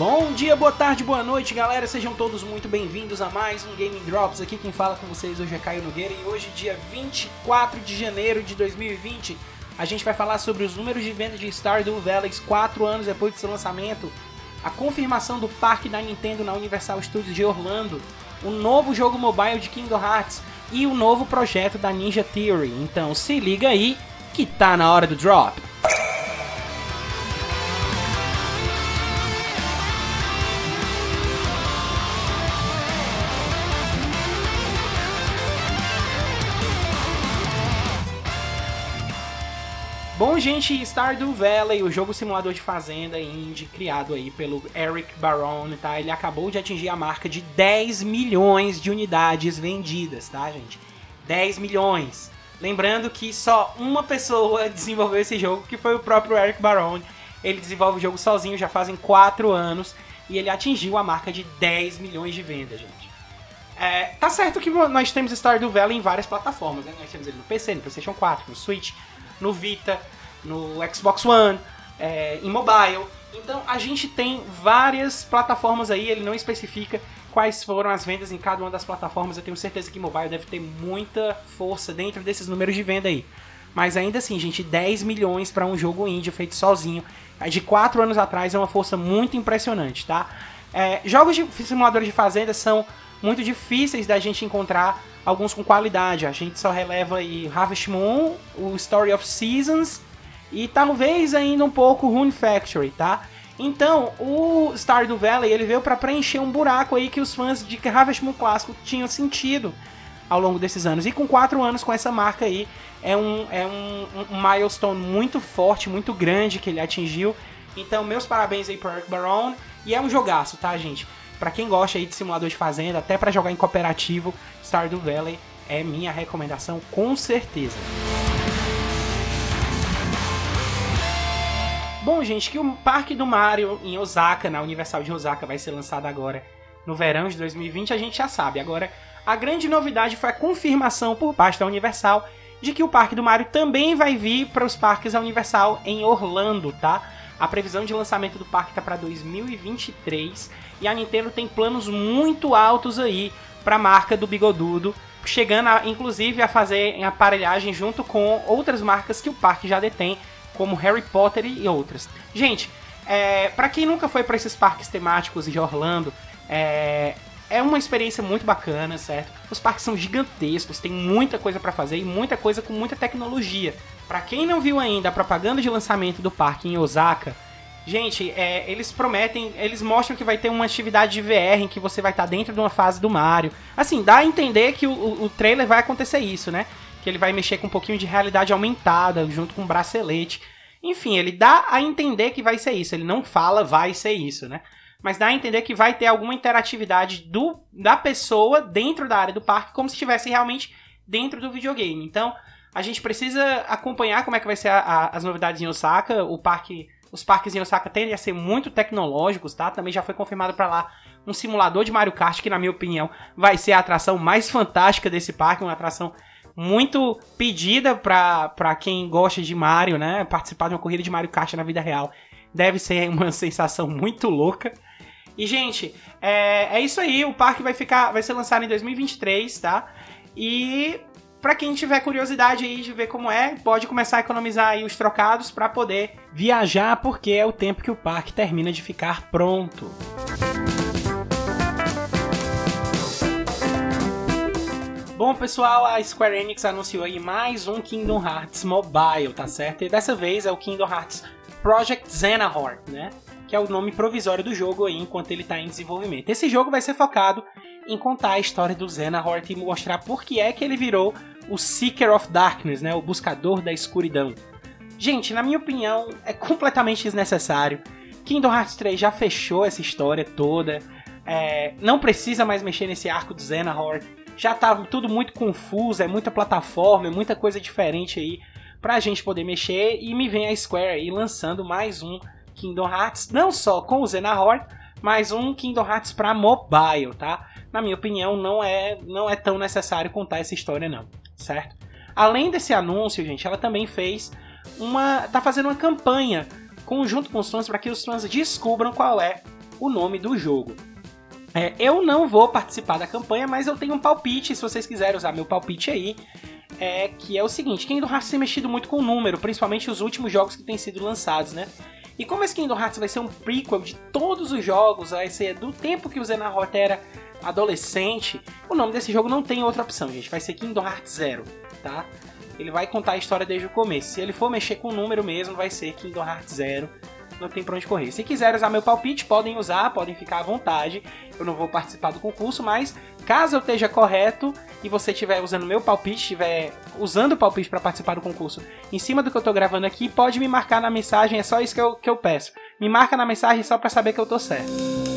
Bom dia, boa tarde, boa noite, galera. Sejam todos muito bem-vindos a mais um Gaming Drops. Aqui quem fala com vocês hoje é Caio Nogueira e hoje, dia 24 de janeiro de 2020, a gente vai falar sobre os números de venda de Stardew Valley 4 anos depois do seu lançamento, a confirmação do parque da Nintendo na Universal Studios de Orlando, o novo jogo mobile de Kingdom Hearts e o novo projeto da Ninja Theory. Então se liga aí que tá na hora do drop. Bom, gente, Stardew Valley, o jogo simulador de fazenda indie criado aí pelo Eric Barone, tá? Ele acabou de atingir a marca de 10 milhões de unidades vendidas, tá, gente? 10 milhões. Lembrando que só uma pessoa desenvolveu esse jogo, que foi o próprio Eric Barone. Ele desenvolve o jogo sozinho já fazem 4 anos e ele atingiu a marca de 10 milhões de vendas, gente. É, tá certo que nós temos Stardew Valley em várias plataformas, né? Nós temos ele no PC, no PlayStation 4, no Switch, no Vita, no Xbox One, é, em mobile. Então a gente tem várias plataformas aí, ele não especifica quais foram as vendas em cada uma das plataformas. Eu tenho certeza que mobile deve ter muita força dentro desses números de venda aí. Mas ainda assim, gente, 10 milhões para um jogo indie feito sozinho, de 4 anos atrás, é uma força muito impressionante, tá? É, jogos de simuladores de fazenda são muito difíceis da gente encontrar alguns com qualidade. A gente só releva aí Harvest Moon, o Story of Seasons e talvez ainda um pouco Rune Factory, tá? Então, o Stardew Valley ele veio para preencher um buraco aí que os fãs de Harvest Moon clássico tinham sentido ao longo desses anos. E com quatro anos com essa marca aí, é um, é um, um milestone muito forte, muito grande que ele atingiu. Então, meus parabéns aí pro Eric Barone. E é um jogaço, tá, gente? Para quem gosta aí de simulador de fazenda, até para jogar em cooperativo, Stardew Valley é minha recomendação com certeza. Bom, gente, que o Parque do Mario em Osaka, na Universal de Osaka, vai ser lançado agora no verão de 2020, a gente já sabe. Agora, a grande novidade foi a confirmação por parte da Universal de que o Parque do Mario também vai vir para os parques da Universal em Orlando, tá? A previsão de lançamento do parque está para 2023 e a Nintendo tem planos muito altos aí para a marca do Bigodudo, chegando a, inclusive a fazer aparelhagem junto com outras marcas que o parque já detém, como Harry Potter e outras. Gente, é, para quem nunca foi para esses parques temáticos de Orlando, é, é uma experiência muito bacana, certo? Os parques são gigantescos, tem muita coisa para fazer e muita coisa com muita tecnologia. Para quem não viu ainda a propaganda de lançamento do parque em Osaka, gente, é, eles prometem, eles mostram que vai ter uma atividade de VR em que você vai estar tá dentro de uma fase do Mario. Assim, dá a entender que o, o, trailer vai acontecer isso, né? que ele vai mexer com um pouquinho de realidade aumentada, junto com um bracelete. Enfim, ele dá a entender que vai ser isso. Ele não fala vai ser isso, né? Mas dá a entender que vai ter alguma interatividade do, da pessoa dentro da área do parque, como se estivesse realmente dentro do videogame. Então, a gente precisa acompanhar como é que vai ser a, a, as novidades em Osaka. O parque, os parques em Osaka tendem a ser muito tecnológicos, tá? Também já foi confirmado para lá um simulador de Mario Kart, que na minha opinião vai ser a atração mais fantástica desse parque, uma atração muito pedida para quem gosta de Mario, né? Participar de uma corrida de Mario Kart na vida real. Deve ser uma sensação muito louca. E, gente, é, é isso aí. O parque vai ficar. Vai ser lançado em 2023, tá? E para quem tiver curiosidade aí de ver como é, pode começar a economizar aí os trocados para poder viajar, porque é o tempo que o parque termina de ficar pronto. Bom, pessoal, a Square Enix anunciou aí mais um Kingdom Hearts Mobile, tá certo? E dessa vez é o Kingdom Hearts Project Xenahort, né? Que é o nome provisório do jogo aí enquanto ele está em desenvolvimento. Esse jogo vai ser focado em contar a história do Xenahort e mostrar por que é que ele virou o Seeker of Darkness, né? O buscador da escuridão. Gente, na minha opinião, é completamente desnecessário. Kingdom Hearts 3 já fechou essa história toda. É, não precisa mais mexer nesse arco do Xenahort já tá tudo muito confuso, é muita plataforma, é muita coisa diferente aí pra gente poder mexer e me vem a Square aí lançando mais um Kingdom Hearts, não só com o Xenahort, mas um Kingdom Hearts para mobile, tá? Na minha opinião, não é não é tão necessário contar essa história não, certo? Além desse anúncio, gente, ela também fez uma tá fazendo uma campanha conjunto com os fãs para que os fãs descubram qual é o nome do jogo. É, eu não vou participar da campanha, mas eu tenho um palpite, se vocês quiserem usar meu palpite aí, é que é o seguinte, Kingdom Hearts tem mexido muito com o número, principalmente os últimos jogos que têm sido lançados, né? E como esse Kingdom Hearts vai ser um prequel de todos os jogos, vai ser do tempo que o Zenarrot era adolescente, o nome desse jogo não tem outra opção, gente. Vai ser Kingdom Hearts Zero, tá? Ele vai contar a história desde o começo. Se ele for mexer com o número mesmo, vai ser Kingdom Hearts Zero não tem pra onde correr. Se quiserem usar meu palpite, podem usar, podem ficar à vontade. Eu não vou participar do concurso, mas caso eu esteja correto e você estiver usando meu palpite, estiver usando o palpite para participar do concurso em cima do que eu tô gravando aqui, pode me marcar na mensagem, é só isso que eu, que eu peço. Me marca na mensagem só para saber que eu tô certo.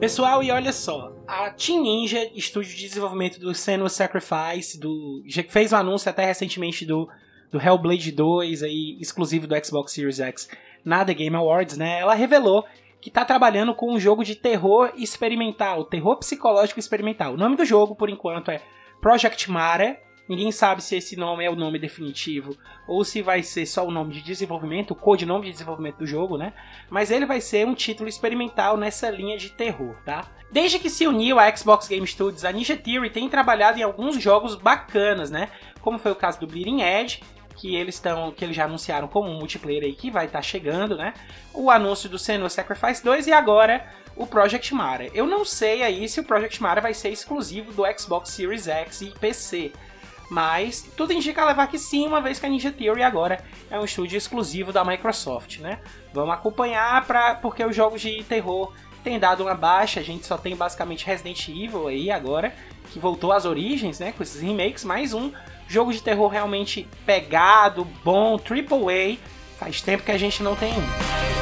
Pessoal, e olha só, a Team Ninja, estúdio de desenvolvimento do Senua Sacrifice, do, fez o um anúncio até recentemente do, do Hellblade 2, aí, exclusivo do Xbox Series X, na The Game Awards, né? Ela revelou que está trabalhando com um jogo de terror experimental, terror psicológico experimental. O nome do jogo, por enquanto, é Project Mare, Ninguém sabe se esse nome é o nome definitivo ou se vai ser só o nome de desenvolvimento, o codinome de desenvolvimento do jogo, né? Mas ele vai ser um título experimental nessa linha de terror, tá? Desde que se uniu à Xbox Game Studios, a Ninja Theory tem trabalhado em alguns jogos bacanas, né? Como foi o caso do Bleeding Edge, que eles estão, que eles já anunciaram como um multiplayer aí que vai estar tá chegando, né? O anúncio do Senua Sacrifice 2 e agora o Project Mara. Eu não sei aí se o Project Mara vai ser exclusivo do Xbox Series X e PC. Mas tudo indica levar que sim, uma vez que a Ninja Theory agora é um estúdio exclusivo da Microsoft, né? Vamos acompanhar pra, porque os jogos de terror têm dado uma baixa, a gente só tem basicamente Resident Evil aí agora, que voltou às origens, né, com esses remakes, mais um jogo de terror realmente pegado, bom, triple A. Faz tempo que a gente não tem um.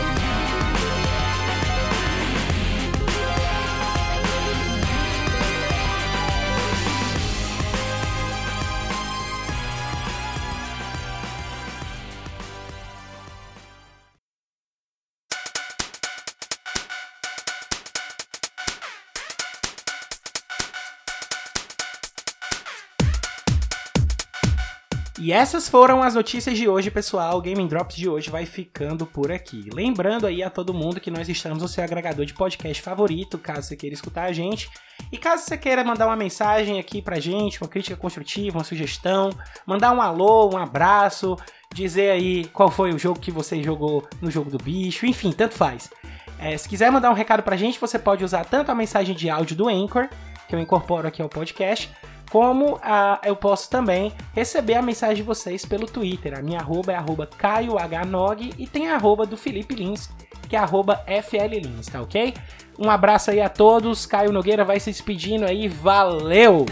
E essas foram as notícias de hoje, pessoal. O Gaming Drops de hoje vai ficando por aqui. Lembrando aí a todo mundo que nós estamos no seu agregador de podcast favorito, caso você queira escutar a gente. E caso você queira mandar uma mensagem aqui pra gente, uma crítica construtiva, uma sugestão, mandar um alô, um abraço, dizer aí qual foi o jogo que você jogou no jogo do bicho, enfim, tanto faz. É, se quiser mandar um recado pra gente, você pode usar tanto a mensagem de áudio do Anchor, que eu incorporo aqui ao podcast, como ah, eu posso também receber a mensagem de vocês pelo Twitter. A minha arroba é arroba caiohnog e tem a arroba do Felipe Lins, que é arroba FLLins, tá ok? Um abraço aí a todos, Caio Nogueira vai se despedindo aí, valeu!